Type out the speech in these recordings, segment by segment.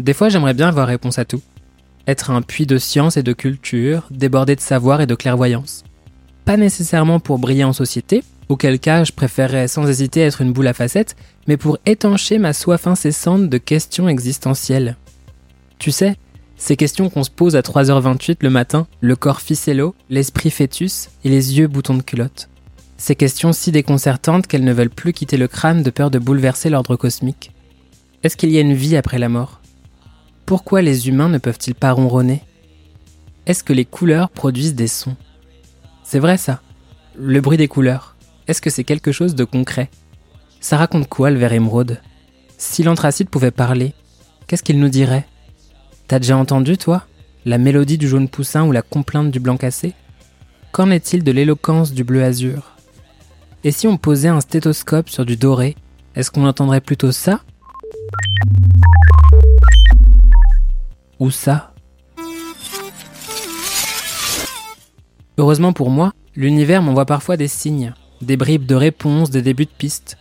Des fois, j'aimerais bien avoir réponse à tout. Être un puits de science et de culture, débordé de savoir et de clairvoyance. Pas nécessairement pour briller en société, auquel cas je préférerais sans hésiter être une boule à facettes, mais pour étancher ma soif incessante de questions existentielles. Tu sais, ces questions qu'on se pose à 3h28 le matin, le corps ficello, l'esprit fœtus et les yeux boutons de culotte. Ces questions si déconcertantes qu'elles ne veulent plus quitter le crâne de peur de bouleverser l'ordre cosmique. Est-ce qu'il y a une vie après la mort? Pourquoi les humains ne peuvent-ils pas ronronner? Est-ce que les couleurs produisent des sons? C'est vrai ça. Le bruit des couleurs. Est-ce que c'est quelque chose de concret? Ça raconte quoi le verre émeraude? Si l'anthracite pouvait parler, qu'est-ce qu'il nous dirait? T'as déjà entendu, toi La mélodie du jaune poussin ou la complainte du blanc cassé? Qu'en est-il de l'éloquence du bleu azur? Et si on posait un stéthoscope sur du doré, est-ce qu'on entendrait plutôt ça? Ou ça? Heureusement pour moi, l'univers m'envoie parfois des signes, des bribes de réponses, des débuts de pistes.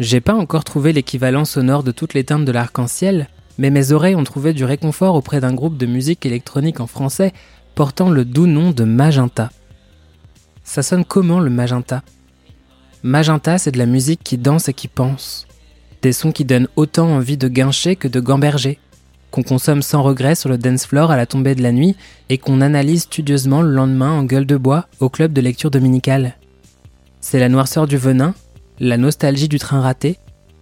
J'ai pas encore trouvé l'équivalent sonore de toutes les teintes de l'arc-en-ciel, mais mes oreilles ont trouvé du réconfort auprès d'un groupe de musique électronique en français portant le doux nom de Magenta. Ça sonne comment le Magenta? Magenta, c'est de la musique qui danse et qui pense. Des sons qui donnent autant envie de guincher que de gamberger, qu'on consomme sans regret sur le dance floor à la tombée de la nuit et qu'on analyse studieusement le lendemain en gueule de bois au club de lecture dominicale. C'est la noirceur du venin, la nostalgie du train raté,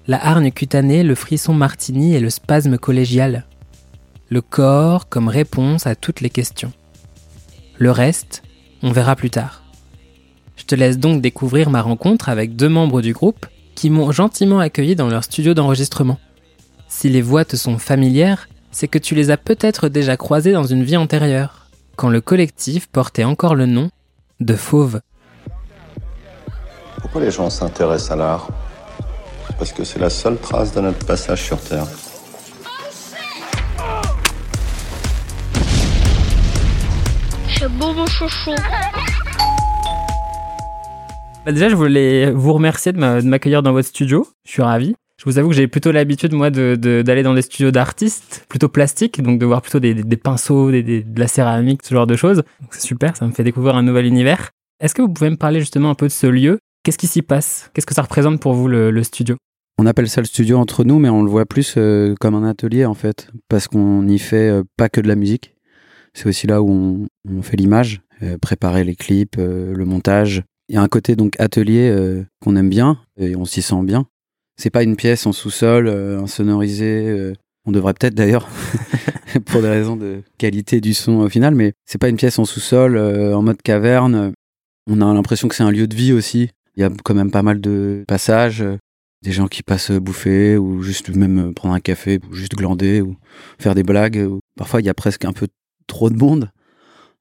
la hargne cutanée, le frisson martini et le spasme collégial. Le corps comme réponse à toutes les questions. Le reste, on verra plus tard. Je te laisse donc découvrir ma rencontre avec deux membres du groupe qui m'ont gentiment accueilli dans leur studio d'enregistrement. Si les voix te sont familières, c'est que tu les as peut-être déjà croisées dans une vie antérieure, quand le collectif portait encore le nom de Fauve. Pourquoi les gens s'intéressent à l'art? Parce que c'est la seule trace de notre passage sur Terre. C'est beau mon chouchou. Bah déjà, je voulais vous remercier de m'accueillir dans votre studio. Je suis ravi. Je vous avoue que j'ai plutôt l'habitude, moi, d'aller de, dans des studios d'artistes, plutôt plastiques, donc de voir plutôt des, pinceaux, de la céramique, ce genre de choses. C'est super, ça me fait découvrir un nouvel univers. Est-ce que vous pouvez me parler justement un peu de ce lieu? Qu'est-ce qui s'y passe? Qu'est-ce que ça représente pour vous, le studio? On appelle ça le studio entre nous, mais on le voit plus euh, comme un atelier en fait, parce qu'on n'y fait euh, pas que de la musique. C'est aussi là où on, fait l'image, euh, préparer les clips, le montage. Il y a un côté donc atelier qu'on aime bien et on s'y sent bien. C'est pas une pièce en sous-sol, insonorisée. on devrait peut-être d'ailleurs, pour des raisons de qualité du son au final, mais c'est pas une pièce en sous-sol, en mode caverne. On a l'impression que c'est un lieu de vie aussi. Il y a quand même pas mal de passages des gens qui passent bouffer ou juste même prendre un café ou juste glander ou faire des blagues. Parfois, il y a presque un peu trop de monde,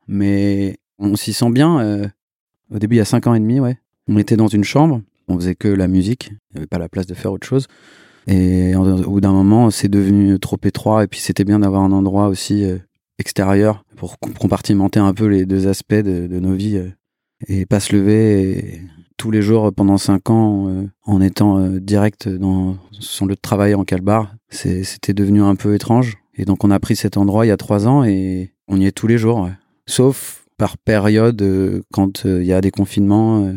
mais on s'y sent bien. Euh, au début, il y a cinq ans et demi, ouais. On était dans une chambre, on faisait que la musique, il n'y avait pas la place de faire autre chose. Et au bout d'un moment, c'est devenu trop étroit et puis c'était bien d'avoir un endroit aussi euh, extérieur pour compartimenter un peu les deux aspects de, nos vies euh, et pas se lever tous les jours pendant cinq ans euh, en étant direct dans son lieu de travail en Calbar. C'était devenu un peu étrange. Et donc on a pris cet endroit il y a trois ans et on y est tous les jours. Sauf par période quand il y a des confinements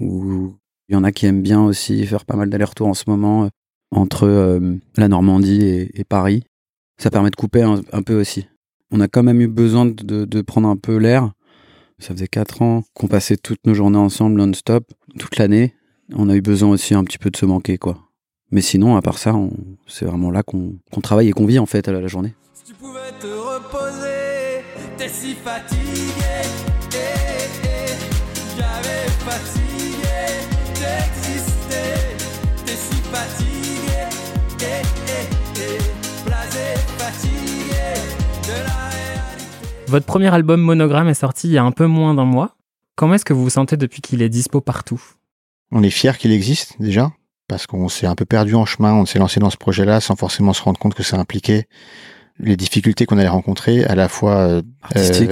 où il y en a qui aiment bien aussi faire pas mal d'allers-retours en ce moment entre la Normandie et, Paris. Ça permet de couper un, peu aussi. On a quand même eu besoin de, prendre un peu l'air ça faisait quatre ans qu'on passait toutes nos journées ensemble non-stop, toute l'année. On a eu besoin aussi un petit peu de se manquer, quoi. Mais sinon, à part ça, c'est vraiment là qu'on travaille et qu'on vit en fait à la, journée. Si tu pouvais te reposer, t'es si fatigué, eh, eh, j'avais fatigué eh, blasé, fatigué de la votre premier album Monogramme est sorti il y a un peu moins d'un mois. Comment est-ce que vous vous sentez depuis qu'il est dispo partout? On est fier qu'il existe déjà, parce qu'on s'est un peu perdu en chemin, on s'est lancé dans ce projet-là sans forcément se rendre compte que ça impliquait les difficultés qu'on allait rencontrer, à la fois euh,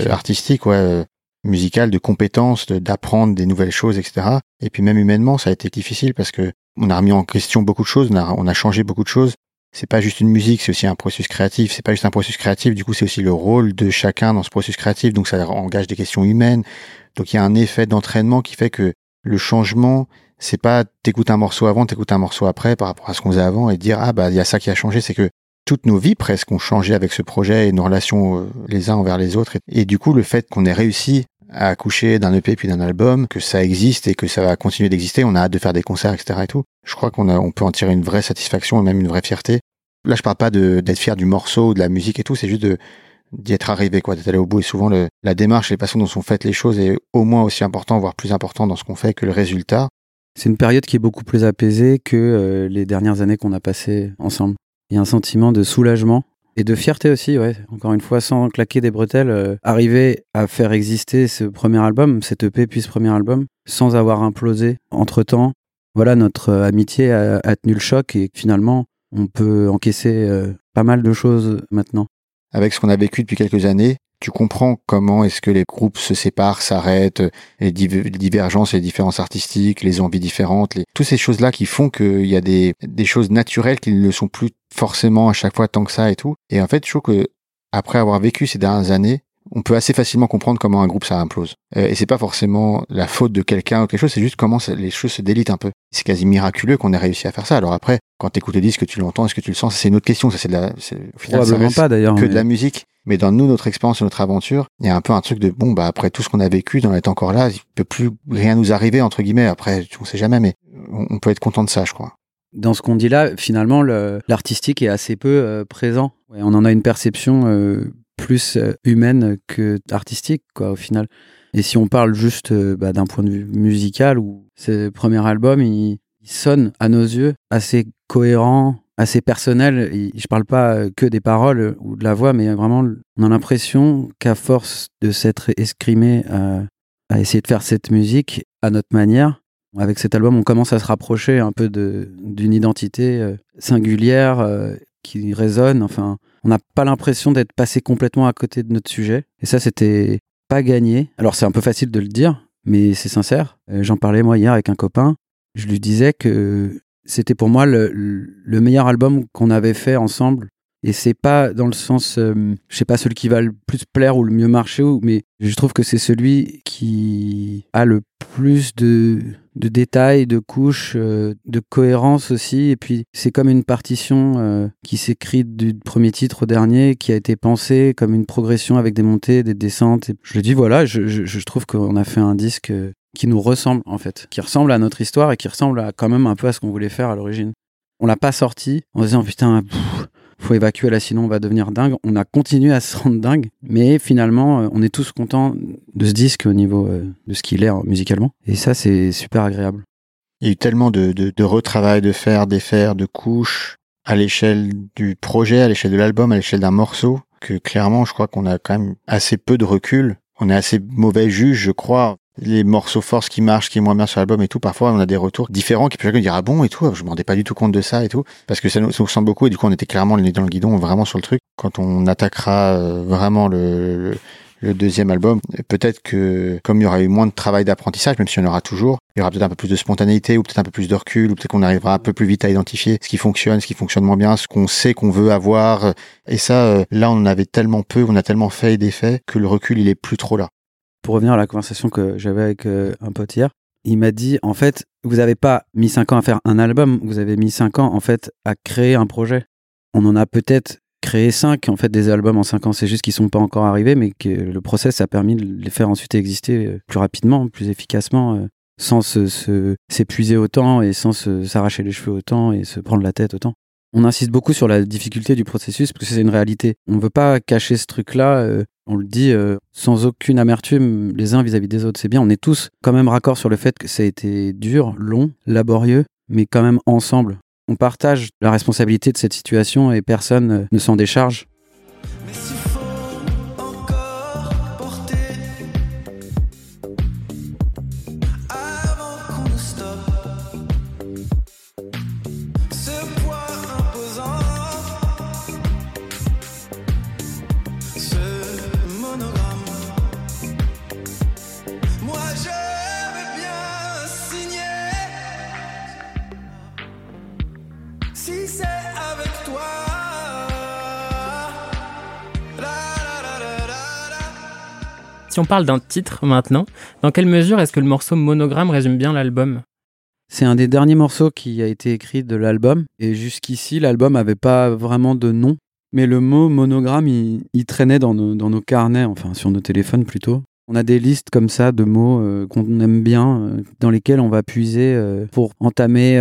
artistiques, ouais, euh, musicales, de compétences, d'apprendre des nouvelles choses, etc. Et puis même humainement, ça a été difficile parce que on a remis en question beaucoup de choses, on a, on a changé beaucoup de choses. c'est pas juste une musique, c'est aussi un processus créatif. C'est pas juste un processus créatif, du coup, c'est aussi le rôle de chacun dans ce processus créatif. Donc, ça engage des questions humaines. Donc, il y a un effet d'entraînement qui fait que le changement, c'est pas t'écoutes un morceau avant, t'écoutes un morceau après par rapport à ce qu'on faisait avant et dire ah bah il y a ça qui a changé. C'est que toutes nos vies presque ont changé avec ce projet et nos relations euh, les uns envers les autres. Et, du coup, le fait qu'on ait réussi à accoucher d'un EP puis d'un album, que ça existe et que ça va continuer d'exister, on a hâte de faire des concerts, etc. et tout. Je crois qu'on on peut en tirer une vraie satisfaction et même une vraie fierté. Là, je parle pas d'être fier du morceau, de la musique et tout, c'est juste d'y être arrivé, quoi, d'être allé au bout. Et souvent, la démarche et les façons dont sont faites les choses est au moins aussi important, voire plus important dans ce qu'on fait que le résultat. C'est une période qui est beaucoup plus apaisée que euh, les dernières années qu'on a passées ensemble. Il y a un sentiment de soulagement et de fierté aussi, ouais. Encore une fois, sans claquer des bretelles, euh, arriver à faire exister ce premier album, cet EP puis ce premier album, sans avoir implosé entre temps. Voilà, notre euh, amitié a, tenu le choc et finalement, on peut encaisser pas mal de choses maintenant. Avec ce qu'on a vécu depuis quelques années, tu comprends comment est-ce que les groupes se séparent, s'arrêtent, les, divergences, les différences artistiques, les envies différentes, toutes ces choses-là qui font qu'il y a des, choses naturelles qui ne sont plus forcément à chaque fois tant que ça et tout. Et en fait, je trouve que après avoir vécu ces dernières années, on peut assez facilement comprendre comment un groupe ça implose. Euh, et c'est pas forcément la faute de quelqu'un ou quelque chose, c'est juste comment les choses se délitent un peu. C'est quasi miraculeux qu'on ait réussi à faire ça. Alors après, quand tu écoutes le disque, tu l'entends, est-ce que tu le sens? C'est une autre question. Ça c'est de la, au final, pas d'ailleurs. Que de la musique. Mais dans nous, notre expérience, notre aventure, il y a un peu un truc de bon, bah après tout ce qu'on a vécu, d'en être encore là, il peut plus rien nous arriver entre guillemets. Après, on sait jamais, mais on, peut être content de ça, je crois. Dans ce qu'on dit là, finalement, l'artistique est assez peu euh, présent. on en a une perception euh, plus euh, humaine que artistique, quoi, au final. Et si on parle juste bah, d'un point de vue musical, où ce premier album, il, sonne à nos yeux assez cohérent, assez personnel. Je parle pas que des paroles ou de la voix, mais vraiment, on a l'impression qu'à force de s'être escrimé à, essayer de faire cette musique à notre manière, avec cet album, on commence à se rapprocher un peu d'une identité euh, singulière qui résonne. Enfin, on n'a pas l'impression d'être passé complètement à côté de notre sujet. Et ça, c'était pas gagné. Alors, c'est un peu facile de le dire, mais c'est sincère. J'en parlais moi hier avec un copain. Je lui disais que c'était pour moi le, le meilleur album qu'on avait fait ensemble. Et c'est pas dans le sens, euh, je sais pas celui qui va le plus plaire ou le mieux marcher, mais je trouve que c'est celui qui a le plus de, de détails, de couches, euh, de cohérence aussi. Et puis c'est comme une partition euh, qui s'écrit du premier titre au dernier, qui a été pensée comme une progression avec des montées, des descentes. Et je dis voilà, je, trouve qu'on a fait un disque qui nous ressemble en fait, qui ressemble à notre histoire et qui ressemble à, quand même un peu à ce qu'on voulait faire à l'origine. On l'a pas sorti en disant putain, faut évacuer là sinon on va devenir dingue. On a continué à se rendre dingue, mais finalement euh, on est tous contents de ce disque au niveau euh, de ce qu'il est hein, musicalement. Et ça c'est super agréable. Il y a eu tellement de, de, de retravail, de faire, défaire, de couches à l'échelle du projet, à l'échelle de l'album, à l'échelle d'un morceau, que clairement je crois qu'on a quand même assez peu de recul. On est assez mauvais juge, je crois, les morceaux force qui marchent, qui est moins bien sur l'album et tout, parfois on a des retours différents qui peut dire ah bon et tout, je me rendais pas du tout compte de ça et tout, parce que ça nous, nous ressemble beaucoup et du coup on était clairement dans le guidon, vraiment sur le truc. Quand on attaquera euh, vraiment le, le, deuxième album, peut-être que comme il y aura eu moins de travail d'apprentissage, même si on en aura toujours, il y aura peut-être un peu plus de spontanéité ou peut-être un peu plus de recul ou peut-être qu'on arrivera un peu plus vite à identifier ce qui fonctionne, ce qui fonctionne moins bien, ce qu'on sait qu'on veut avoir. Et ça, euh, là on en avait tellement peu, on a tellement fait et défait que le recul il est plus trop là pour revenir à la conversation que j'avais avec euh, un pote hier, il m'a dit en fait, vous n'avez pas mis cinq ans à faire un album, vous avez mis cinq ans en fait à créer un projet. On en a peut-être créé cinq en fait des albums en cinq ans, c'est juste qu'ils sont pas encore arrivés, mais que le process a permis de les faire ensuite exister euh, plus rapidement, plus efficacement, euh, sans s'épuiser se, autant et sans s'arracher les cheveux autant et se prendre la tête autant. On insiste beaucoup sur la difficulté du processus parce que c'est une réalité. On ne veut pas cacher ce truc-là on le dit euh, sans aucune amertume les uns vis-à-vis des autres. C'est bien, on est tous quand même raccord sur le fait que ça a été dur, long, laborieux, mais quand même ensemble. On partage la responsabilité de cette situation et personne euh, ne s'en décharge. Si on parle d'un titre maintenant, dans quelle mesure est-ce que le morceau Monogramme résume bien l'album? C'est un des derniers morceaux qui a été écrit de l'album. Et jusqu'ici, l'album n'avait pas vraiment de nom. Mais le mot monogramme, il, traînait dans nos, carnets, enfin sur nos téléphones plutôt. On a des listes comme ça de mots euh, qu'on aime bien, euh, dans lesquels on va puiser euh, pour entamer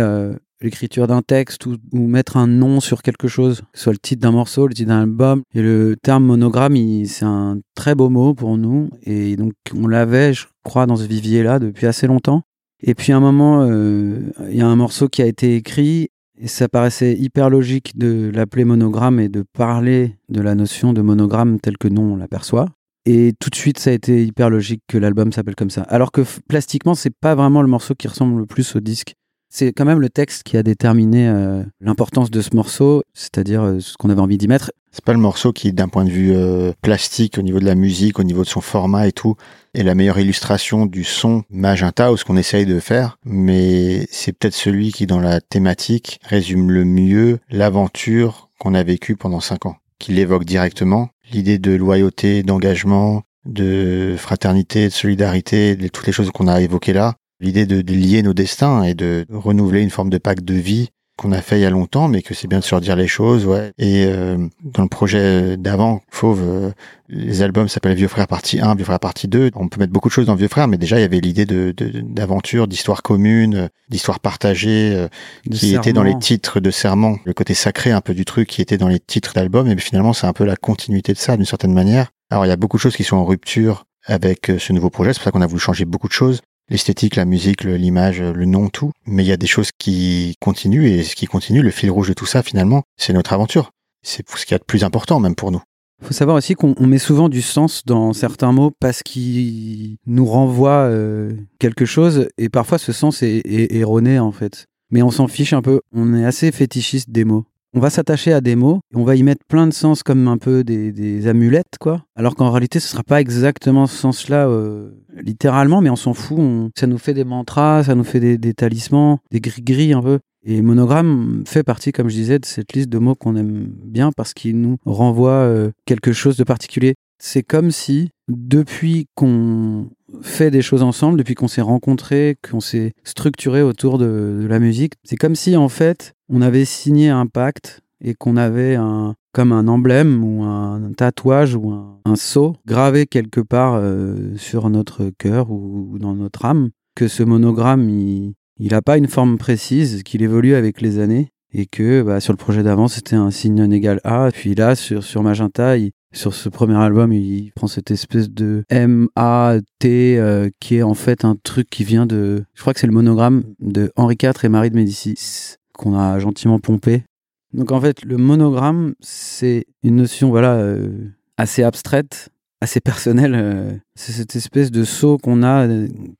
l'écriture d'un texte ou, mettre un nom sur quelque chose, que soit le titre d'un morceau, le titre d'un album. Et le terme monogramme, c'est un très beau mot pour nous. Et donc on l'avait, je crois, dans ce vivier-là depuis assez longtemps. Et puis à un moment, euh, il y a un morceau qui a été écrit et ça paraissait hyper logique de l'appeler monogramme et de parler de la notion de monogramme telle que nous on l'aperçoit. Et tout de suite, ça a été hyper logique que l'album s'appelle comme ça. Alors que plastiquement, c'est pas vraiment le morceau qui ressemble le plus au disque. C'est quand même le texte qui a déterminé euh, l'importance de ce morceau, c'est-à-dire euh, ce qu'on avait envie d'y mettre. C'est pas le morceau qui, d'un point de vue euh, plastique, au niveau de la musique, au niveau de son format et tout, est la meilleure illustration du son magenta ou ce qu'on essaye de faire, mais c'est peut-être celui qui, dans la thématique, résume le mieux l'aventure qu'on a vécue pendant cinq ans, qui l'évoque directement, l'idée de loyauté, d'engagement, de fraternité, de solidarité, de toutes les choses qu'on a évoquées là, l'idée de, lier nos destins et de renouveler une forme de pacte de vie qu'on a fait il y a longtemps, mais que c'est bien de se redire les choses, ouais. Et euh, dans le projet d'avant, Fauve, euh, les albums s'appellent Vieux Frère partie 1, Vieux Frère partie 2. On peut mettre beaucoup de choses dans Vieux Frère, mais déjà il y avait l'idée de d'aventure, d'histoire commune, d'histoire partagée, euh, qui était dans les titres de serment, le côté sacré un peu du truc qui était dans les titres d'albums, et finalement c'est un peu la continuité de ça d'une certaine manière. Alors il y a beaucoup de choses qui sont en rupture avec ce nouveau projet, c'est pour ça qu'on a voulu changer beaucoup de choses l'esthétique, la musique, l'image, le nom, tout. Mais il y a des choses qui continuent et ce qui continue, le fil rouge de tout ça, finalement, c'est notre aventure. C'est ce qu'il y a de plus important, même pour nous. Il faut savoir aussi qu'on met souvent du sens dans certains mots parce qu'ils nous renvoient euh, quelque chose et parfois ce sens est erroné en fait. Mais on s'en fiche un peu. On est assez fétichiste des mots on va s'attacher à des mots, on va y mettre plein de sens comme un peu des, amulettes, quoi. Alors qu'en réalité, ce sera pas exactement ce sens-là, euh, littéralement, mais on s'en fout. Ça nous fait des mantras, ça nous fait des, talismans, des gris-gris un peu. Et monogramme fait partie, comme je disais, de cette liste de mots qu'on aime bien parce qu'il nous renvoie euh, quelque chose de particulier. C'est comme si, depuis qu'on fait des choses ensemble, depuis qu'on s'est rencontrés, qu'on s'est structuré autour de, la musique, c'est comme si, en fait, on avait signé un pacte et qu'on avait un, comme un emblème ou un tatouage ou un, sceau gravé quelque part euh, sur notre cœur ou dans notre âme, que ce monogramme, il n'a pas une forme précise, qu'il évolue avec les années et que bah, sur le projet d'avant c'était un signe non égal A, puis là sur, sur Magenta, sur ce premier album, il prend cette espèce de M-A-T euh, qui est en fait un truc qui vient de. Je crois que c'est le monogramme de Henri IV et Marie de Médicis qu'on a gentiment pompé. Donc en fait, le monogramme, c'est une notion voilà euh, assez abstraite, assez personnelle. Euh. c'est cette espèce de sceau qu'on a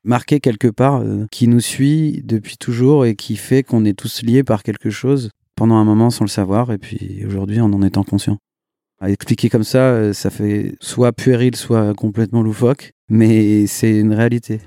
marqué quelque part, qui nous suit depuis toujours et qui fait qu'on est tous liés par quelque chose pendant un moment sans le savoir, et puis aujourd'hui en en étant conscient. À expliquer comme ça, euh, ça fait soit puéril, soit complètement loufoque, mais c'est une réalité.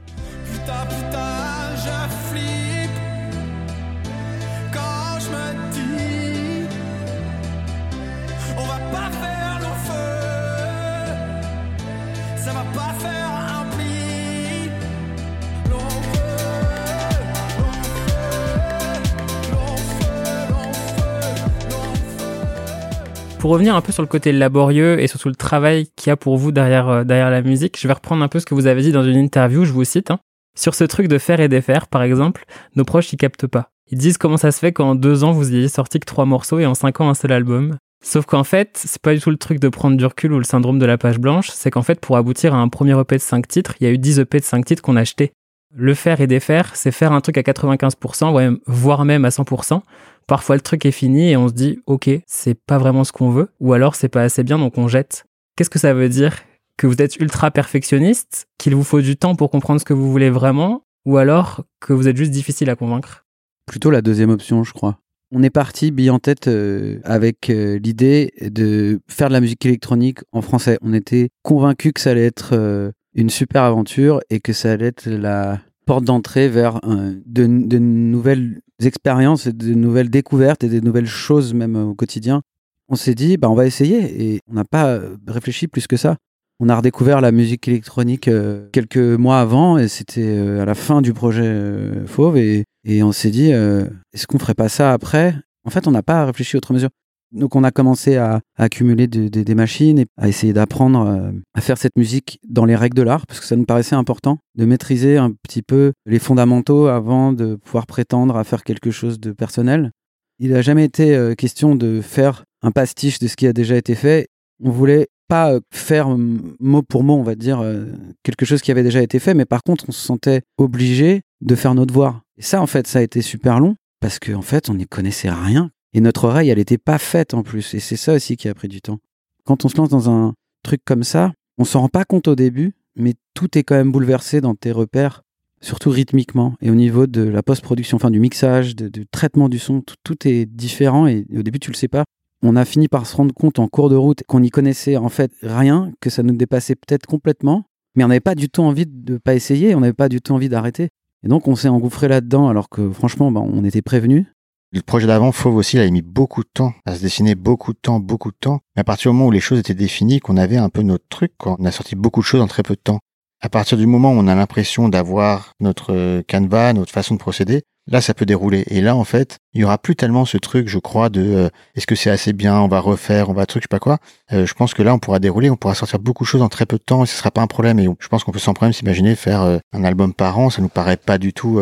Pour revenir un peu sur le côté laborieux et surtout le travail qu'il y a pour vous derrière, euh, derrière la musique, je vais reprendre un peu ce que vous avez dit dans une interview, je vous cite. Hein. Sur ce truc de faire et défaire, par exemple, nos proches ils captent pas. Ils disent comment ça se fait qu'en deux ans vous ayez sorti que trois morceaux et en cinq ans un seul album. Sauf qu'en fait, c'est pas du tout le truc de prendre du recul ou le syndrome de la page blanche, c'est qu'en fait, pour aboutir à un premier EP de 5 titres, il y a eu 10 EP de 5 titres qu'on a achetés. Le faire et défaire, c'est faire un truc à 95%, voire même à 100%, Parfois le truc est fini et on se dit ok, c'est pas vraiment ce qu'on veut, ou alors c'est pas assez bien donc on jette. Qu'est-ce que ça veut dire? Que vous êtes ultra perfectionniste, qu'il vous faut du temps pour comprendre ce que vous voulez vraiment, ou alors que vous êtes juste difficile à convaincre? Plutôt la deuxième option, je crois. On est parti bille en tête euh, avec euh, l'idée de faire de la musique électronique en français. On était convaincus que ça allait être euh, une super aventure et que ça allait être la porte d'entrée vers de, nouvelles expériences et de nouvelles découvertes et des nouvelles choses même au quotidien. On s'est dit, bah, on va essayer et on n'a pas réfléchi plus que ça. on a redécouvert la musique électronique euh, quelques mois avant et c'était euh, à la fin du projet euh, Fauve et, et on s'est dit est-ce qu'on ferait pas ça après? En fait, on n'a pas réfléchi autre mesure. Donc on a commencé à, accumuler des machines et à essayer d'apprendre à faire cette musique dans les règles de l'art parce que ça nous paraissait important de maîtriser un petit peu les fondamentaux avant de pouvoir prétendre à faire quelque chose de personnel. Il n'a jamais été question de faire un pastiche de ce qui a déjà été fait. On voulait pas euh, faire mot pour mot, on va dire, euh, quelque chose qui avait déjà été fait, mais par contre, on se sentait obligé de faire notre devoir. Et ça, en fait, ça a été super long parce qu'en en fait, on n'y connaissait rien. Et notre oreille, elle n'était pas faite en plus. Et c'est ça aussi qui a pris du temps. Quand on se lance dans un truc comme ça, on s'en rend pas compte au début, mais tout est quand même bouleversé dans tes repères, surtout rythmiquement et au niveau de la post-production, enfin du mixage, du traitement du son, tout, est différent et au début tu le sais pas on a fini par se rendre compte en cours de route qu'on n'y connaissait en fait rien, que ça nous dépassait peut-être complètement, mais on n'avait pas du tout envie de pas essayer, on n'avait pas du tout envie d'arrêter. Et donc on s'est engouffré là-dedans alors que franchement, bah, on était prévenus. Le projet d'avant, Fauve aussi, il a mis beaucoup de temps à se dessiner, beaucoup de temps, beaucoup de temps. Mais à partir du moment où les choses étaient définies, qu'on avait un peu notre truc, on a sorti beaucoup de choses en très peu de temps. À partir du moment où on a l'impression d'avoir notre canevas, notre façon de procéder, là ça peut dérouler. Et là en fait, il y aura plus tellement ce truc, je crois, de euh, est-ce que c'est assez bien, on va refaire, on va truc, je sais pas quoi. Euh, je pense que là on pourra dérouler, on pourra sortir beaucoup de choses en très peu de temps et ce sera pas un problème. Et je pense qu'on peut sans problème s'imaginer faire euh, un album par an, ça nous paraît pas du tout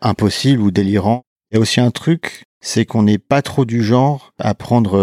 impossible ou délirant. Il y a aussi un truc, c'est qu'on n'est pas trop du genre à prendre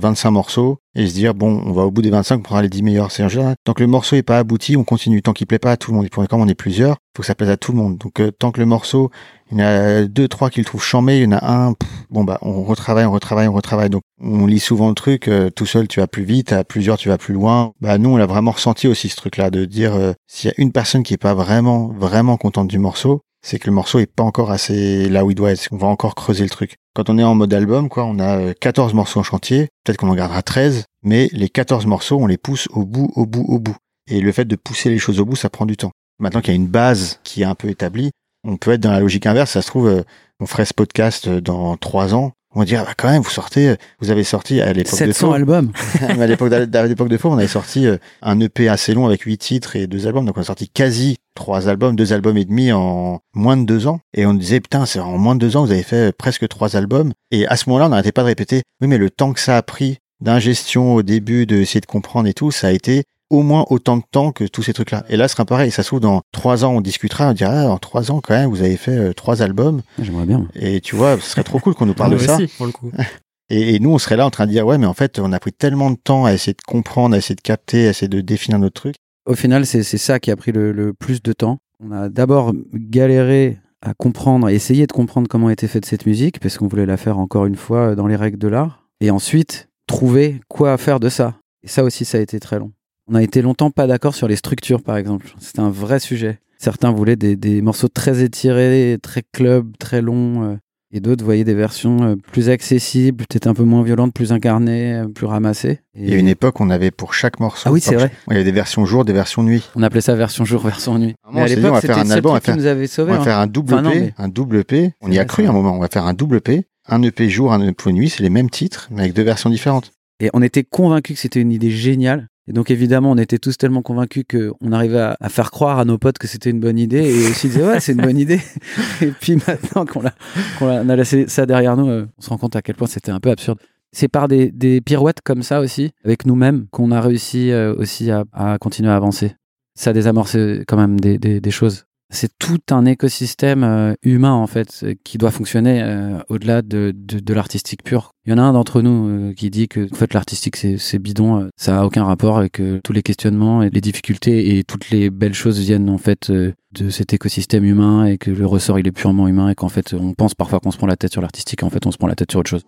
25 morceaux et se dire bon on va au bout des 25 pour aller les 10 meilleurs c'est tant que le morceau est pas abouti on continue tant qu'il plaît pas à tout le monde et comme on est plusieurs faut que ça plaise à tout le monde donc tant que le morceau il y en a deux, trois qui le trouvent chambé, il y en a un, bon bah on retravaille, on retravaille, on retravaille. Donc on lit souvent le truc, euh, tout seul tu vas plus vite, à plusieurs tu vas plus loin. Bah nous on l'a vraiment ressenti aussi ce truc-là, de dire euh, s'il y a une personne qui est pas vraiment, vraiment contente du morceau, c'est que le morceau est pas encore assez là où il doit être. On va encore creuser le truc. Quand on est en mode album, quoi, on a 14 euh, morceaux en chantier, peut-être qu'on en gardera 13, mais les 14 morceaux, on les pousse au bout, au bout, au bout. Et le fait de pousser les choses au bout, ça prend du temps. Maintenant qu'il y a une base qui est un peu établie, on peut être dans la logique inverse. Ça se trouve, euh, on ferait ce podcast euh, dans trois ans. On va dire, bah, quand même, vous sortez, vous avez sorti à l'époque de Faux. albums. à l'époque l'époque de Faux, on avait sorti un EP assez long avec huit titres et deux albums. Donc on a sorti quasi trois albums, deux albums et demi en moins de deux ans. Et on disait, putain, c'est en moins de deux ans, vous avez fait presque trois albums. Et à ce moment-là, on n'arrêtait pas de répéter, oui, mais le temps que ça a pris d'ingestion au début, de essayer de comprendre et tout, ça a été au moins autant de temps que tous ces trucs-là. Et là, ce sera pareil. Ça se trouve, dans trois ans, on discutera, on dira, ah, en trois ans, quand même, vous avez fait euh, trois albums. J'aimerais bien. Et tu vois, ce serait trop cool qu'on nous parle de ça. pour le coup. Et, nous, on serait là en train de dire, ouais, mais en fait, on a pris tellement de temps à essayer de comprendre, à essayer de capter, à essayer de définir notre truc. Au final, c'est ça qui a pris le, plus de temps. On a d'abord galéré à comprendre, à essayer de comprendre comment était faite cette musique, parce qu'on voulait la faire encore une fois dans les règles de l'art. Et ensuite, trouver quoi faire de ça. Et ça aussi, ça a été très long. On a été longtemps pas d'accord sur les structures, par exemple. C'était un vrai sujet. Certains voulaient des, morceaux très étirés, très club, très longs. Et d'autres voyaient des versions euh, plus accessibles, peut-être un peu moins violentes, plus incarnées, euh, plus ramassées. Et... Il y a une époque, on avait pour chaque morceau. Ah oui, c'est vrai. Il y avait des versions jour, des versions nuit. On appelait ça version jour, version nuit. Mais à l'époque, faire un album, on va faire, nous avait on va hein. faire un double P, un double. On y a cru un moment. On va faire un double P, un EP jour, un EP nuit. C'est les mêmes titres, mais avec deux versions différentes. Et on était convaincus que c'était une idée géniale. Et donc évidemment, on était tous tellement convaincus qu'on arrivait à, faire croire à nos potes que c'était une bonne idée et aussi disaient ouais c'est une bonne idée. et puis maintenant qu'on a, laissé ça derrière nous, euh, on se rend compte à quel point c'était un peu absurde. C'est par des, pirouettes comme ça aussi, avec nous-mêmes, qu'on a réussi euh, aussi à, continuer à avancer. Ça a désamorcé quand même des choses c'est tout un écosystème euh, humain en fait euh, qui doit fonctionner euh, au-delà de, de, l'artistique pur. Il y en a un d'entre nous qui dit que en fait l'artistique c'est bidon, ça a aucun rapport avec tous les questionnements et les difficultés et toutes les belles choses viennent en fait de cet écosystème humain et que le ressort il est purement humain et qu'en fait on pense parfois qu'on se prend la tête sur l'artistique et en fait on se prend la tête sur autre chose.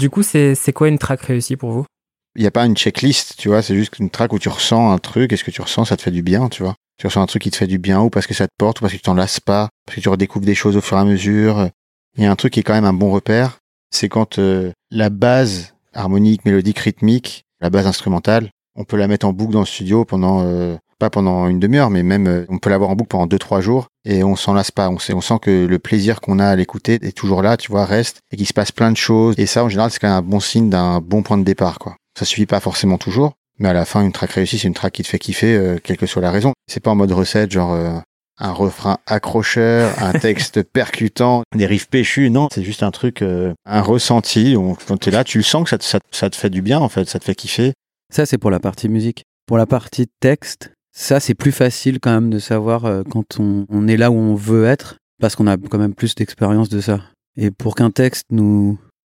Du coup, c'est quoi une track réussie pour vous? Il n'y a pas une checklist, tu vois, c'est juste une track où tu ressens un truc, est-ce que tu ressens, ça te fait du bien, tu vois? Tu ressens un truc qui te fait du bien ou parce que ça te porte ou parce que tu t'en lasses pas, parce que tu redécouvres des choses au fur et à mesure. Il y a un truc qui est quand même un bon repère, c'est quand euh, la base harmonique, mélodique, rythmique la base instrumentale. On peut la mettre en boucle dans le studio pendant euh, pas pendant une demi-heure, mais même euh, on peut l'avoir en boucle pendant deux trois jours et on s'en lasse pas. On sait, on sent que le plaisir qu'on a à l'écouter est toujours là, tu vois, reste et qu'il se passe plein de choses. Et ça, en général, c'est quand même un bon signe d'un bon point de départ, quoi. Ça suffit pas forcément toujours, mais à la fin, une track réussie, c'est une track qui te fait kiffer, euh, quelle que soit la raison. C'est pas en mode recette, genre un refrain accrocheur, un texte percutant, des riffs péchus. Non, c'est juste un truc, un ressenti. quand tu es là, tu le sens que ça te, ça te fait du bien, en fait, ça te fait kiffer. Ça, c'est pour la partie musique. Pour la partie texte, ça, c'est plus facile quand même de savoir euh, quand on, est là où on veut être, parce qu'on a quand même plus d'expérience de ça. Et pour qu'un texte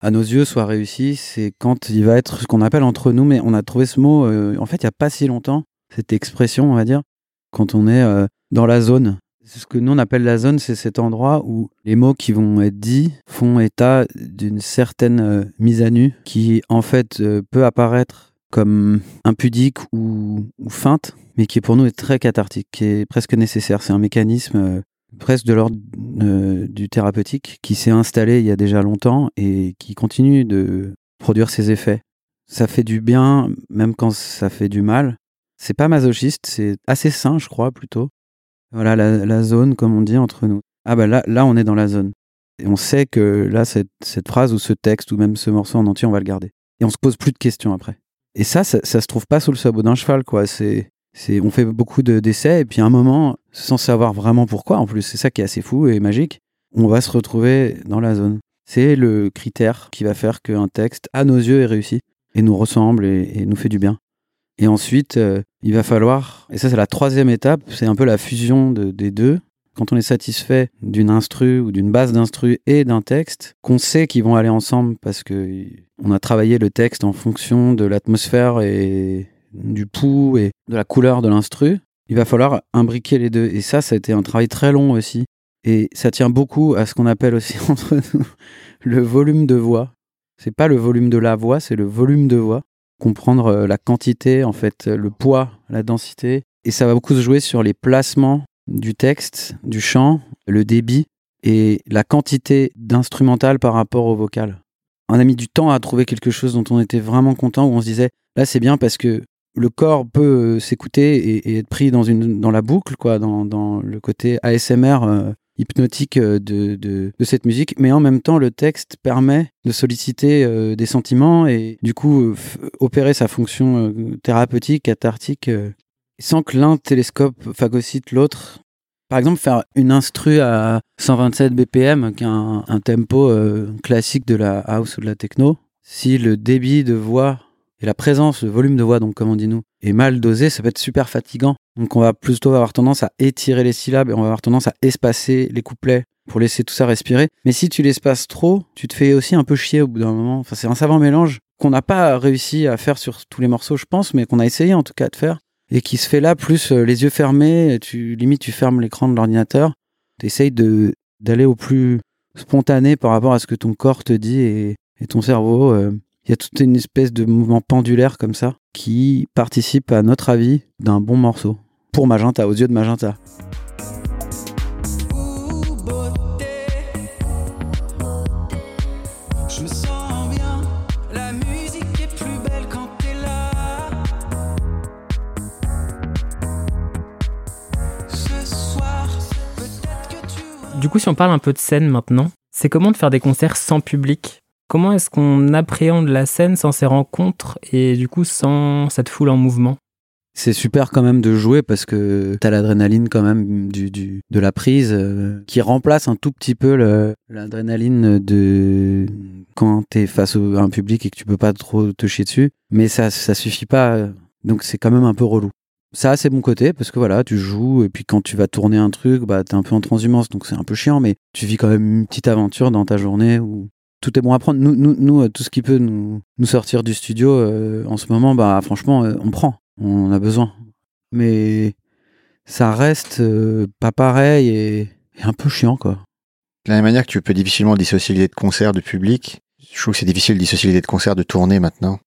à nos yeux, soit réussi, c'est quand il va être ce qu'on appelle entre nous, mais on a trouvé ce mot, euh, en fait, il n'y a pas si longtemps, cette expression, on va dire, quand on est euh, dans la zone. Ce que nous on appelle la zone, c'est cet endroit où les mots qui vont être dits font état d'une certaine mise à nu qui en fait peut apparaître comme impudique ou feinte, mais qui pour nous est très cathartique, qui est presque nécessaire. C'est un mécanisme euh, presque de l'ordre euh, du thérapeutique qui s'est installé il y a déjà longtemps et qui continue de produire ses effets. Ça fait du bien, même quand ça fait du mal. C'est pas masochiste, c'est assez sain, je crois, plutôt. Voilà la, zone, comme on dit entre nous. Ah bah là, là, on est dans la zone. Et on sait que là, cette, cette phrase ou ce texte ou même ce morceau en entier, on va le garder. Et on se pose plus de questions après. Et ça, ça, se trouve pas sous le sabot d'un cheval, quoi. C'est, on fait beaucoup d'essais, et puis à un moment, sans savoir vraiment pourquoi, en plus, c'est ça qui est assez fou et magique, on va se retrouver dans la zone. C'est le critère qui va faire qu'un texte, à nos yeux, est réussi, et nous ressemble et, nous fait du bien. Et ensuite, euh, il va falloir, et ça c'est la troisième étape, c'est un peu la fusion des deux, quand on est satisfait d'une instru ou d'une base d'instru et d'un texte, qu'on sait qu'ils vont aller ensemble parce que on a travaillé le texte en fonction de l'atmosphère et du pouls et de la couleur de l'instru, il va falloir imbriquer les deux. Et ça, ça a été un travail très long aussi. Et ça tient beaucoup à ce qu'on appelle aussi entre nous le volume de voix. C'est pas le volume de la voix, c'est le volume de voix. Comprendre euh, la quantité, en fait, le poids, la densité. Et ça va beaucoup se jouer sur les placements du texte, du chant, le débit et la quantité d'instrumental par rapport au vocal. On a mis du temps à trouver quelque chose dont on était vraiment content, où on se disait, là c'est bien parce que le corps peut euh, s'écouter et, être pris dans, la boucle, quoi, dans, le côté ASMR euh, hypnotique euh, de, cette musique, mais en même temps le texte permet de solliciter des sentiments et du coup opérer sa fonction thérapeutique, cathartique sans que l'un télescope phagocyte l'autre. Par exemple, faire une instru à 127 BPM, qui est un, tempo euh, classique de la house ou de la techno, si le débit de voix et la présence, le volume de voix, donc comme on dit nous, est mal dosé, ça peut être super fatigant. Donc on va plutôt avoir tendance à étirer les syllabes et on va avoir tendance à espacer les couplets pour laisser tout ça respirer. Mais si tu l'espaces trop, tu te fais aussi un peu chier au bout d'un moment. Enfin, c'est un savant mélange qu'on n'a pas réussi à faire sur tous les morceaux, je pense, mais qu'on a essayé en tout cas de faire et qui se fait là plus euh, les yeux fermés, tu limite tu fermes l'écran de l'ordinateur, tu essayes d'aller au plus spontané par rapport à ce que ton corps te dit et, ton cerveau. Euh, il y a toute une espèce de mouvement pendulaire comme ça qui participe à notre avis d'un bon morceau. Pour Magenta, aux yeux de Magenta. Du coup, si on parle un peu de scène maintenant, c'est comment de faire des concerts sans public? Comment est-ce qu'on appréhende la scène sans ces rencontres et du coup sans cette foule en mouvement? C'est super quand même de jouer parce que t'as l'adrénaline quand même du, de la prise euh, qui remplace un tout petit peu l'adrénaline de quand t'es face à un public et que tu peux pas trop te chier dessus. Mais ça, ça suffit pas. Donc c'est quand même un peu relou ça c'est bon côté parce que voilà tu joues et puis quand tu vas tourner un truc bah t'es un peu en transhumance donc c'est un peu chiant mais tu vis quand même une petite aventure dans ta journée où tout est bon à prendre. Nous nous, euh, tout ce qui peut nous, nous sortir du studio euh, en ce moment bah franchement euh, on prend. On a besoin. Mais ça reste pas pareil et, un peu chiant quoi. De la même manière que tu peux difficilement dissocier l'idée de concert de public je trouve que c'est difficile de dissocier l'idée de concert de tournée maintenant.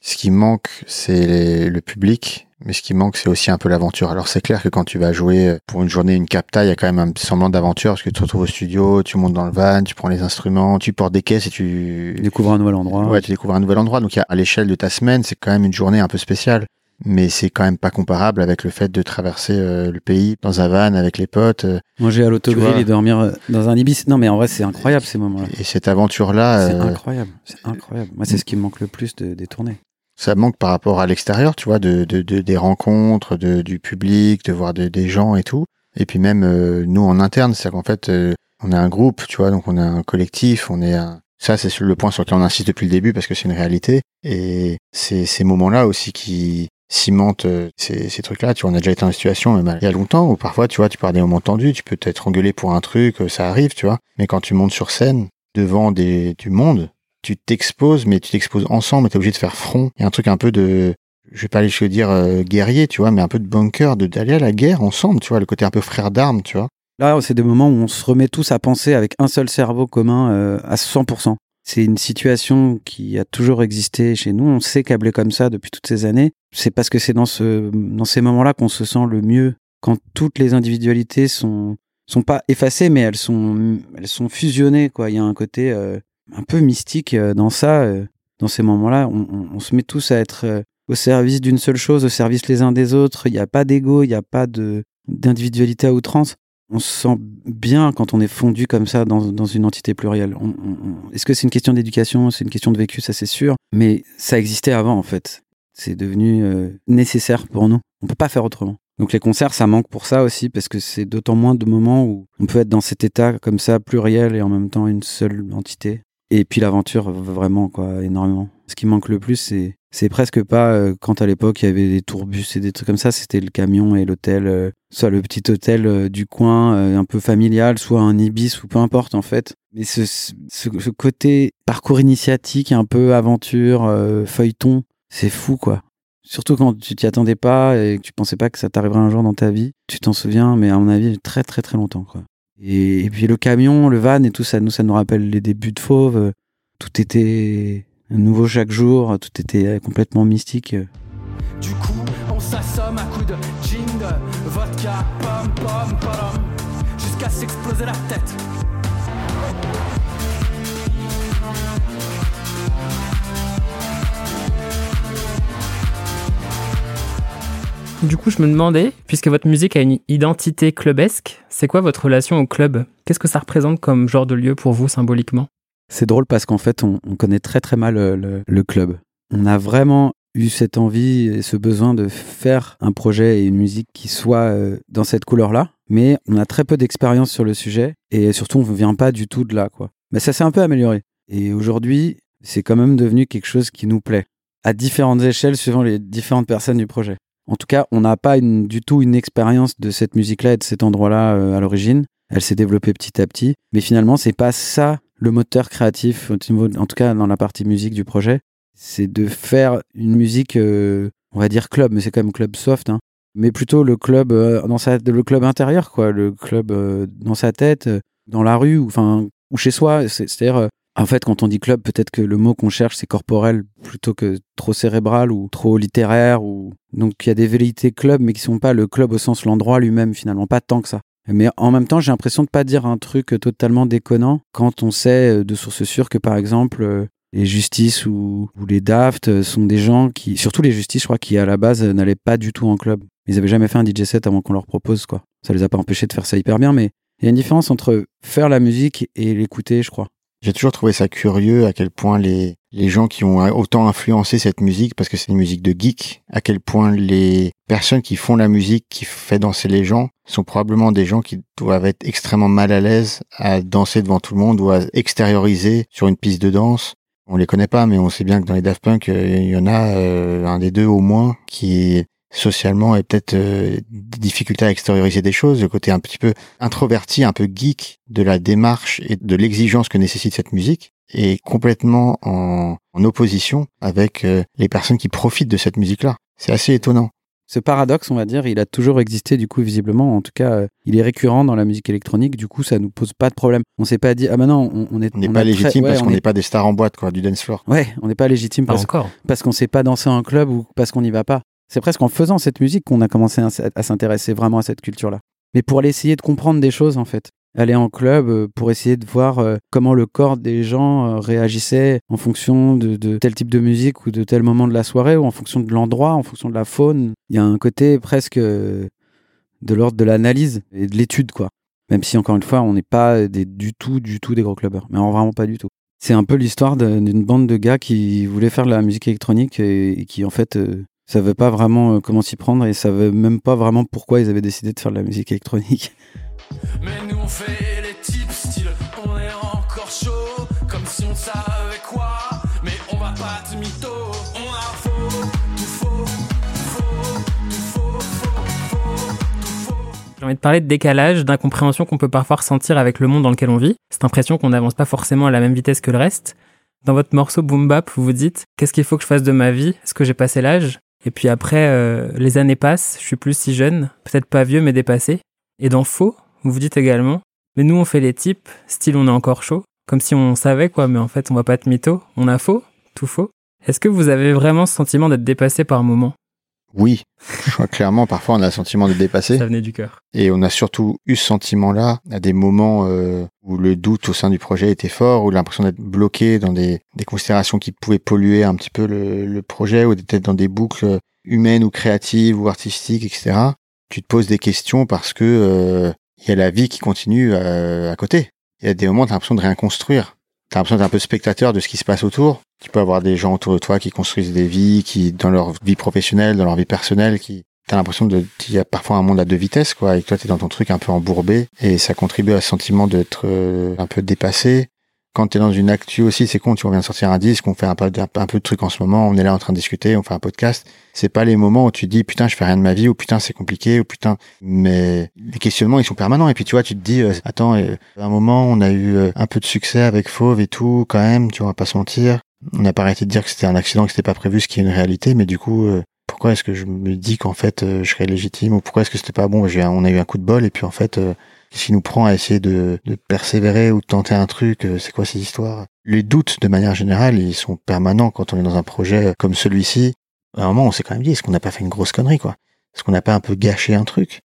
Ce qui manque c'est le public Mais ce qui manque, c'est aussi un peu l'aventure. Alors c'est clair que quand tu vas jouer pour une journée, une capta, il y a quand même un semblant d'aventure parce que tu te retrouves au studio, tu montes dans le van, tu prends les instruments, tu portes des caisses et tu découvres un nouvel endroit. Ouais, tu découvres un nouvel endroit. Donc à l'échelle de ta semaine, c'est quand même une journée un peu spéciale. Mais c'est quand même pas comparable avec le fait de traverser euh, le pays dans un van avec les potes. Euh, Manger à l'autogrill et dormir euh, dans un ibis. Non, mais en vrai, c'est incroyable ces moments-là. Et cette aventure-là. C'est incroyable. C'est incroyable. Moi, c'est ce qui me manque le plus de, des tournées ça manque par rapport à l'extérieur, tu vois, de, de, de, des rencontres, de, du public, de voir des gens et tout. Et puis même euh, nous en interne, c'est-à-dire qu'en fait, euh, on est un groupe, tu vois, donc on est un collectif, on est un... Ça, c'est le point sur lequel on insiste depuis le début parce que c'est une réalité. Et c'est ces moments-là aussi qui cimentent euh, ces, ces trucs-là. Tu vois, on a déjà été en situation il y a longtemps où parfois, tu vois, tu parles des moments tendus, tu peux t'être engueulé pour un truc, ça arrive, tu vois. Mais quand tu montes sur scène devant des, du monde, tu t'exposes, mais tu t'exposes ensemble, tu es obligé de faire front. Il y a un truc un peu de, je vais pas aller je dire euh, guerrier, tu vois, mais un peu de bunker, de d'aller à la guerre ensemble, tu vois, le côté un peu frère d'armes, tu vois. Là, c'est des moments où on se remet tous à penser avec un seul cerveau commun euh, à 100%. C'est une situation qui a toujours existé chez nous. On s'est câblé comme ça depuis toutes ces années. C'est parce que c'est dans ce, dans ces moments-là qu'on se sent le mieux. Quand toutes les individualités sont, sont pas effacées, mais elles sont, elles sont fusionnées, quoi. Il y a un côté, euh, un peu mystique euh, dans ça. Euh, dans ces moments-là, on, se met tous à être euh, au service d'une seule chose, au service les uns des autres. Il n'y a pas d'ego, il n'y a pas d'individualité à outrance. On se sent bien quand on est fondu comme ça dans, une entité plurielle. Est-ce que c'est une question d'éducation? C'est une question de vécu, ça c'est sûr. Mais ça existait avant en fait. C'est devenu nécessaire pour nous. On peut pas faire autrement. Donc les concerts, ça manque pour ça aussi, parce que c'est d'autant moins de moments où on peut être dans cet état comme ça, pluriel et en même temps une seule entité. Et puis l'aventure, vraiment, quoi, énormément. Ce qui manque le plus, c'est c'est presque pas euh, quand à l'époque il y avait des tourbus et des trucs comme ça, c'était le camion et l'hôtel, euh, soit le petit hôtel euh, du coin un peu familial, soit un ibis ou peu importe en fait. Mais ce, ce, ce côté parcours initiatique, un peu aventure, feuilleton, c'est fou quoi. Surtout quand tu t'y attendais pas et que tu pensais pas que ça t'arriverait un jour dans ta vie. Tu t'en souviens, mais à mon avis, très très très longtemps quoi. Et, puis le camion, le van et tout ça, nous, ça nous rappelle les débuts de Fauve. Tout était nouveau chaque jour, tout était complètement mystique. Du coup, je me demandais, puisque votre musique a une identité clubesque, c'est quoi votre relation au club? Qu'est-ce que ça représente comme genre de lieu pour vous symboliquement? C'est drôle parce qu'en fait, on, connaît très très mal le, le, club. On a vraiment eu cette envie et ce besoin de faire un projet et une musique qui soit euh, dans cette couleur-là, mais on a très peu d'expérience sur le sujet et surtout on ne vient pas du tout de là, quoi. Mais ça s'est un peu amélioré. Et aujourd'hui, c'est quand même devenu quelque chose qui nous plaît à différentes échelles suivant les différentes personnes du projet. En tout cas, on n'a pas du tout une expérience de cette musique-là et de cet endroit-là euh, à l'origine. Elle s'est développée petit à petit, mais finalement, c'est pas ça le moteur créatif, en tout cas dans la partie musique du projet. C'est de faire une musique, euh, on va dire club, mais c'est quand même club soft, hein. mais plutôt le club euh, dans sa, le club intérieur, quoi, le club dans sa tête, dans la rue, ou enfin, ou chez soi. C'est-à-dire en fait, quand on dit club, peut-être que le mot qu'on cherche, c'est corporel plutôt que trop cérébral ou trop littéraire. Ou... Donc il y a des velléités club, mais qui sont pas le club au sens l'endroit lui-même, finalement, pas tant que ça. Mais en même temps, j'ai l'impression de pas dire un truc totalement déconnant quand on sait euh, de sources sûres que, par exemple, euh, les justices ou, les daft euh, sont des gens qui, surtout les justices, je crois, qui à la base n'allaient pas du tout en club. Ils avaient jamais fait un DJ set avant qu'on leur propose, quoi. Ça les a pas empêchés de faire ça hyper bien, mais il y a une différence entre faire la musique et l'écouter, je crois. J'ai toujours trouvé ça curieux à quel point les, les gens qui ont autant influencé cette musique, parce que c'est une musique de geek, à quel point les personnes qui font la musique, qui fait danser les gens, sont probablement des gens qui doivent être extrêmement mal à l'aise à danser devant tout le monde ou à extérioriser sur une piste de danse. On les connaît pas, mais on sait bien que dans les Daft Punk, euh, il y en a euh, un des deux au moins qui socialement et peut-être euh, des difficultés à extérioriser des choses, le côté un petit peu introverti, un peu geek de la démarche et de l'exigence que nécessite cette musique est complètement en, opposition avec euh, les personnes qui profitent de cette musique-là. C'est assez étonnant. Ce paradoxe, on va dire, il a toujours existé, du coup, visiblement. En tout cas, euh, il est récurrent dans la musique électronique. Du coup, ça nous pose pas de problème. On s'est pas dit, ah ben non, on, est. On n'est pas légitime parce qu'on n'est pas des stars en boîte, quoi, du dance floor. Ouais, on n'est pas légitime parce, parce qu'on sait pas danser en club ou parce qu'on n'y va pas C'est presque en faisant cette musique qu'on a commencé à, s'intéresser vraiment à cette culture-là. Mais pour aller essayer de comprendre des choses, en fait. Aller en club euh, pour essayer de voir euh, comment le corps des gens euh, réagissait en fonction de, tel type de musique ou de tel moment de la soirée ou en fonction de l'endroit, en fonction de la faune. Il y a un côté presque de l'ordre de l'analyse et de l'étude, quoi. Même si, encore une fois, on n'est pas du tout, du tout des gros clubbers. Mais vraiment pas du tout. C'est un peu l'histoire d'une bande de gars qui voulaient faire de la musique électronique et, qui, en fait, savaient pas vraiment euh, comment s'y prendre et savaient même pas vraiment pourquoi ils avaient décidé de faire de la musique électronique. Mais nous on fait les types style, on est encore chaud, comme si on savait quoi, mais on va pas te mytho, on a faux, tout faux, faux, tout faux, faux, tout faux. J'ai envie de parler de décalage, d'incompréhension qu'on peut parfois ressentir avec le monde dans lequel on vit cette impression qu'on n'avance pas forcément à la même vitesse que le reste. Dans votre morceau Boom Bap, vous vous dites qu'est-ce qu'il faut que je fasse de ma vie? Est-ce que j'ai passé l'âge? Et puis après, euh, les années passent, je suis plus si jeune, peut-être pas vieux mais dépassé. Et dans Faux, vous vous dites également mais nous on fait les types, style on est encore chaud, comme si on savait quoi, mais en fait on va pas être mytho, on a faux, tout faux. Est-ce que vous avez vraiment ce sentiment d'être dépassé par moment? Oui, clairement, parfois on a le sentiment de dépasser. Ça venait du cœur. Et on a surtout eu ce sentiment-là à des moments euh, où le doute au sein du projet était fort, où l'impression d'être bloqué dans des, des, considérations qui pouvaient polluer un petit peu le, le projet, ou d'être dans des boucles humaines ou créatives ou artistiques, etc. Tu te poses des questions parce que euh, il y a la vie qui continue euh, à côté. Il y a des moments où tu as l'impression de rien construire. Tu as l'impression d'être un peu spectateur de ce qui se passe autour. Tu peux avoir des gens autour de toi qui construisent des vies, qui dans leur vie professionnelle, dans leur vie personnelle, qui t'as l'impression de qu'il y a parfois un monde à deux vitesses quoi. Et toi t'es dans ton truc un peu embourbé. Et ça contribue à ce sentiment d'être euh, un peu dépassé quand tu es dans une actu aussi, c'est con, tu viens de sortir un disque, on fait un peu, un peu de trucs en ce moment, on est là en train de discuter, on fait un podcast. C'est pas les moments où tu dis putain, je fais rien de ma vie, ou putain, c'est compliqué, ou putain. Mais les questionnements, ils sont permanents. Et puis tu vois, tu te dis, euh, attends, euh, à un moment, on a eu euh, un peu de succès avec Fauve et tout, quand même, tu vois, pas se mentir. On n'a pas arrêté de dire que c'était un accident, que c'était pas prévu, ce qui est une réalité, mais du coup, pourquoi est-ce que je me dis qu'en fait, je serais légitime, ou pourquoi est-ce que c'était pas bon, on a eu un coup de bol, et puis en fait, qui nous prend à essayer de, persévérer ou de tenter un truc euh, C'est quoi ces histoires? Les doutes, de manière générale, ils sont permanents quand on est dans un projet comme celui-ci. À un moment, on s'est quand même dit, est-ce qu'on n'a pas fait une grosse connerie, quoi? Est-ce qu'on n'a pas un peu gâché un truc?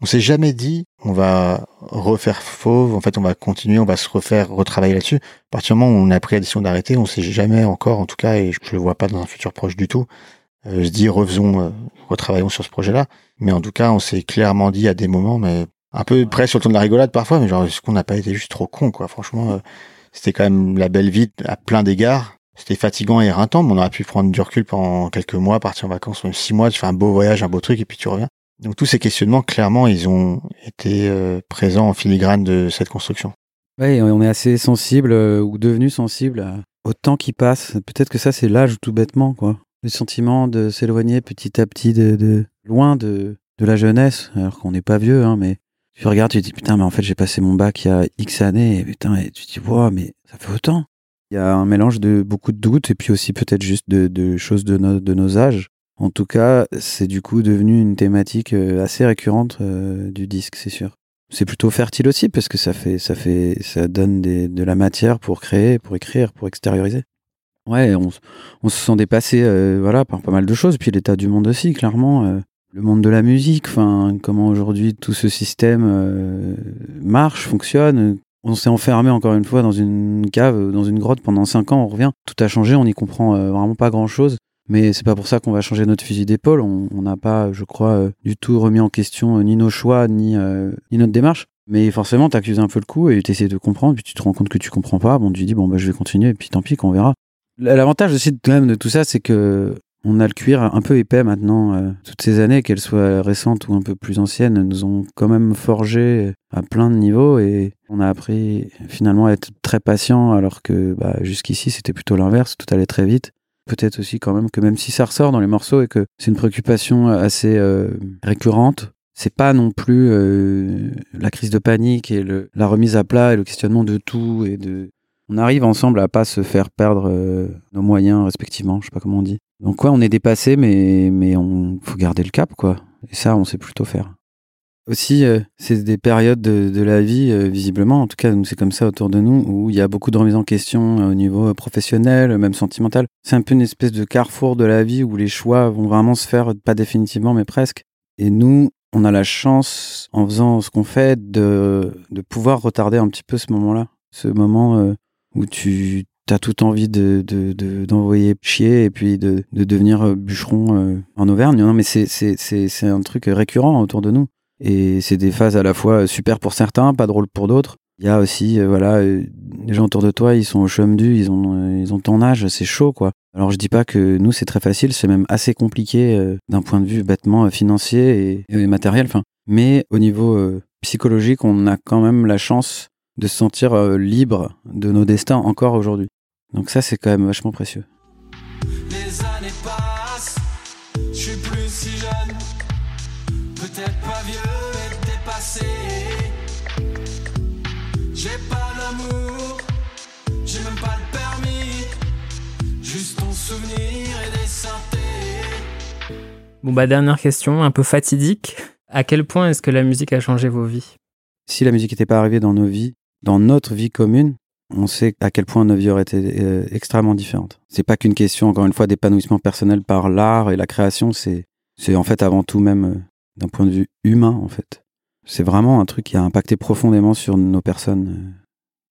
On s'est jamais dit, on va refaire fauve, en fait, on va continuer, on va se refaire, retravailler là-dessus. À partir du moment où on a pris la décision d'arrêter, on s'est jamais encore, en tout cas, et je, le vois pas dans un futur proche du tout, euh, se dit, refaisons, euh, retravaillons sur ce projet-là. Mais en tout cas, on s'est clairement dit à des moments, mais un peu près sur le ton de la rigolade parfois, mais genre, est-ce qu'on n'a pas été juste trop con, quoi? Franchement, euh, c'était quand même la belle vie à plein d'égards. C'était fatigant et éreintant, mais on aurait pu prendre du recul pendant quelques mois, partir en vacances, même six mois, tu fais un beau voyage, un beau truc, et puis tu reviens. Donc tous ces questionnements, clairement, ils ont été euh, présents en filigrane de cette construction. Oui, on est assez sensible euh, ou devenu sensible au temps qui passe. Peut-être que ça, c'est l'âge tout bêtement, quoi. Le sentiment de s'éloigner petit à petit de, de loin de, de la jeunesse, alors qu'on n'est pas vieux, hein, mais tu regardes, tu te dis putain, mais en fait j'ai passé mon bac il y a X années, et putain, et tu te dis wow, mais ça fait autant. Il y a un mélange de beaucoup de doutes et puis aussi peut-être juste de, choses de, de nos âges. En tout cas, c'est du coup devenu une thématique euh, assez récurrente euh, du disque, c'est sûr. C'est plutôt fertile aussi parce que ça fait, ça fait, ça donne de la matière pour créer, pour écrire, pour extérioriser. Ouais, on, on se sent dépassé, euh, voilà, par pas mal de choses. Puis l'état du monde aussi, clairement le monde de la musique, enfin, comment aujourd'hui tout ce système euh, marche, fonctionne. On s'est enfermé encore une fois dans une cave, dans une grotte pendant cinq ans, on revient. Tout a changé, on n'y comprend euh, vraiment pas grand chose. Mais c'est pas pour ça qu'on va changer notre fusil d'épaule. On n'a pas, je crois, euh, du tout remis en question ni nos choix, ni, ni notre démarche. Mais forcément, t'accuses un peu le coup et t'essaies de comprendre, puis tu te rends compte que tu comprends pas. Bon, tu dis, bon, bah, je vais continuer, et puis tant pis, qu'on verra. L'avantage aussi, quand même, de tout ça, c'est que on a le cuir un peu épais maintenant. Euh, toutes ces années, qu'elles soient récentes ou un peu plus anciennes, nous ont quand même forgé à plein de niveaux et on a appris finalement à être très patient alors que bah, jusqu'ici c'était plutôt l'inverse, tout allait très vite. Peut-être aussi quand même que même si ça ressort dans les morceaux et que c'est une préoccupation assez euh, récurrente, c'est pas non plus euh, la crise de panique et la remise à plat et le questionnement de tout et de on arrive ensemble à pas se faire perdre nos moyens respectivement, je sais pas comment on dit. Donc ouais, on est dépassé, mais mais on faut garder le cap quoi. Et ça, on sait plutôt faire. aussi, euh, c'est des périodes de, la vie, euh, visiblement, en tout cas, c'est comme ça autour de nous, où il y a beaucoup de remises en question euh, au niveau professionnel, même sentimental. C'est un peu une espèce de carrefour de la vie où les choix vont vraiment se faire, pas définitivement, mais presque. Et nous, on a la chance, en faisant ce qu'on fait, de, de pouvoir retarder un petit peu ce moment-là. Ce moment où tu as tout envie de, d'envoyer chier et puis de, de devenir bûcheron en Auvergne. Non, mais c'est, c'est, un truc récurrent autour de nous. Et c'est des phases à la fois super pour certains, pas drôles pour d'autres. Il y a aussi, euh, voilà, euh, les gens autour de toi, ils sont au chum du, ils ont, euh, ils ont ton âge, c'est chaud, quoi. Alors je dis pas que nous c'est très facile, c'est même assez compliqué d'un point de vue bêtement financier et, matériel. Enfin, mais au niveau psychologique, on a quand même la chance de se sentir libre de nos destins encore aujourd'hui. Donc ça, c'est quand même vachement précieux. Les années passent, je suis plus si jeune, peut-être pas vieux. J'ai pas d'amour, j'ai même pas le permis. Juste ton souvenir et des synthés. Bon bah dernière question, un peu fatidique. À quel point est-ce que la musique a changé vos vies? Si la musique n'était pas arrivée dans nos vies, dans notre vie commune, on sait à quel point nos vies auraient été euh, extrêmement différentes. C'est pas qu'une question, encore une fois, d'épanouissement personnel par l'art et la création, c'est, c'est en fait avant tout même euh, d'un point de vue humain, en fait. C'est vraiment un truc qui a impacté profondément sur nos personnes.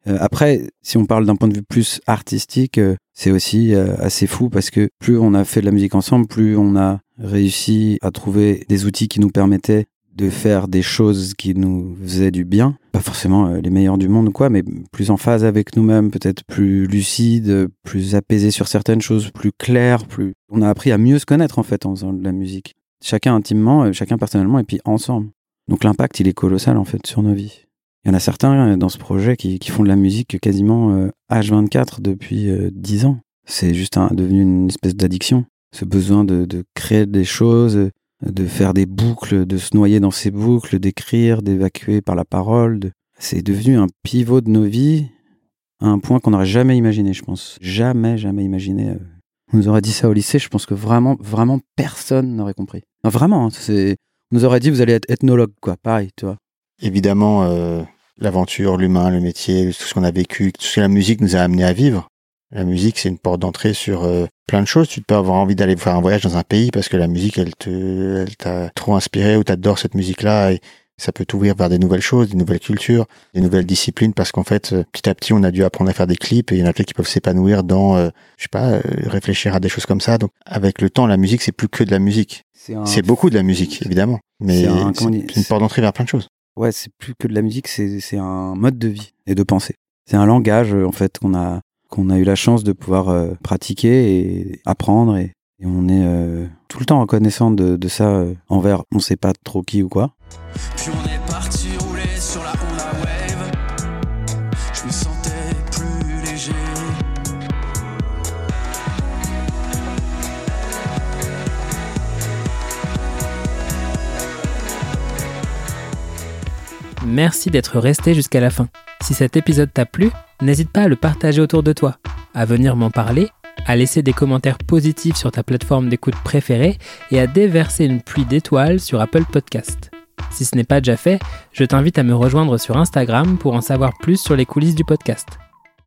Euh, après, si on parle d'un point de vue plus artistique, euh, c'est aussi euh, assez fou parce que plus on a fait de la musique ensemble, plus on a réussi à trouver des outils qui nous permettaient de faire des choses qui nous faisaient du bien. Pas forcément les meilleurs du monde, quoi, mais plus en phase avec nous-mêmes, peut-être plus lucide, plus apaisé sur certaines choses, plus clair, plus. On a appris à mieux se connaître, en fait, en faisant de la musique. Chacun intimement, chacun personnellement, et puis ensemble. Donc l'impact, il est colossal en fait sur nos vies. Il y en a certains euh, dans ce projet qui, font de la musique quasiment H24 euh, depuis 10 euh, ans. C'est juste devenu une espèce d'addiction. Ce besoin de, créer des choses, de faire des boucles, de se noyer dans ces boucles, d'écrire, d'évacuer par la parole. C'est devenu un pivot de nos vies à un point qu'on n'aurait jamais imaginé, je pense. Jamais, jamais imaginé. On nous aurait dit ça au lycée, je pense que vraiment, vraiment personne n'aurait compris. vraiment, hein, c'est nous aurait dit vous allez être ethnologue, quoi. Pareil, tu vois. Évidemment, euh, l'aventure, l'humain, le métier, tout ce qu'on a vécu, tout ce que la musique nous a amené à vivre. La musique, c'est une porte d'entrée sur euh, plein de choses. Tu peux avoir envie d'aller faire un voyage dans un pays parce que la musique, elle te, elle t'a trop inspiré ou t'adores cette musique-là et ça peut t'ouvrir vers des nouvelles choses, des nouvelles cultures, des nouvelles disciplines parce qu'en fait, euh, petit à petit, on a dû apprendre à faire des clips et il y en a qui peuvent s'épanouir dans, je sais pas, réfléchir à des choses comme ça. Donc, avec le temps, la musique, c'est plus que de la musique. C'est beaucoup de la musique, évidemment. Mais c'est une porte d'entrée vers plein de choses. Ouais, c'est plus que de la musique, c'est un mode de vie et de pensée. C'est un langage, en fait, qu'on a, qu'on a eu la chance de pouvoir euh, pratiquer et apprendre. Et, on est euh, tout le temps reconnaissant de, de ça euh, envers on sait pas trop qui ou quoi. Puis on est parti rouler sur la Merci d'être resté jusqu'à la fin. Si cet épisode t'a plu, n'hésite pas à le partager autour de toi, à venir m'en parler, à laisser des commentaires positifs sur ta plateforme d'écoute préférée et à déverser une pluie d'étoiles sur Apple Podcast. Si ce n'est pas déjà fait, je t'invite à me rejoindre sur Instagram pour en savoir plus sur les coulisses du podcast.